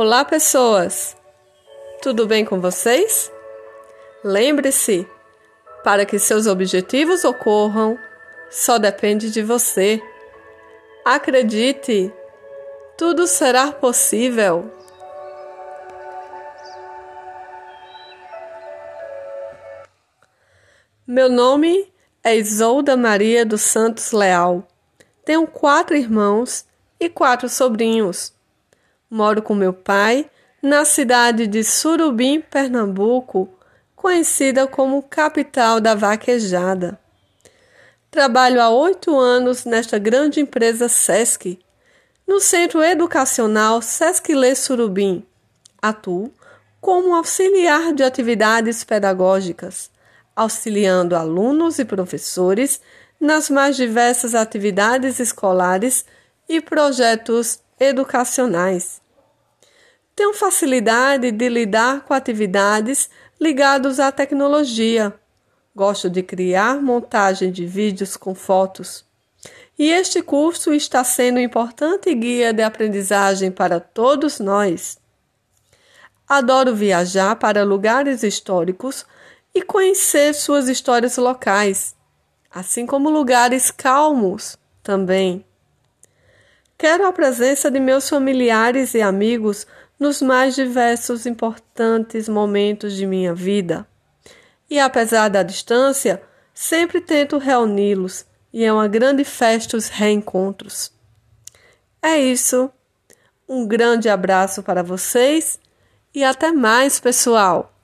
Olá, pessoas! Tudo bem com vocês? Lembre-se, para que seus objetivos ocorram, só depende de você. Acredite, tudo será possível. Meu nome é Isolda Maria dos Santos Leal. Tenho quatro irmãos e quatro sobrinhos. Moro com meu pai na cidade de Surubim, Pernambuco, conhecida como capital da vaquejada. Trabalho há oito anos nesta grande empresa SESC, no Centro Educacional SESC Lê Surubim. Atuo como auxiliar de atividades pedagógicas, auxiliando alunos e professores nas mais diversas atividades escolares e projetos educacionais. Tenho facilidade de lidar com atividades ligadas à tecnologia. Gosto de criar montagem de vídeos com fotos. E este curso está sendo um importante guia de aprendizagem para todos nós. Adoro viajar para lugares históricos e conhecer suas histórias locais, assim como lugares calmos também. Quero a presença de meus familiares e amigos nos mais diversos importantes momentos de minha vida. E apesar da distância, sempre tento reuni-los e é uma grande festa os reencontros. É isso. Um grande abraço para vocês e até mais, pessoal!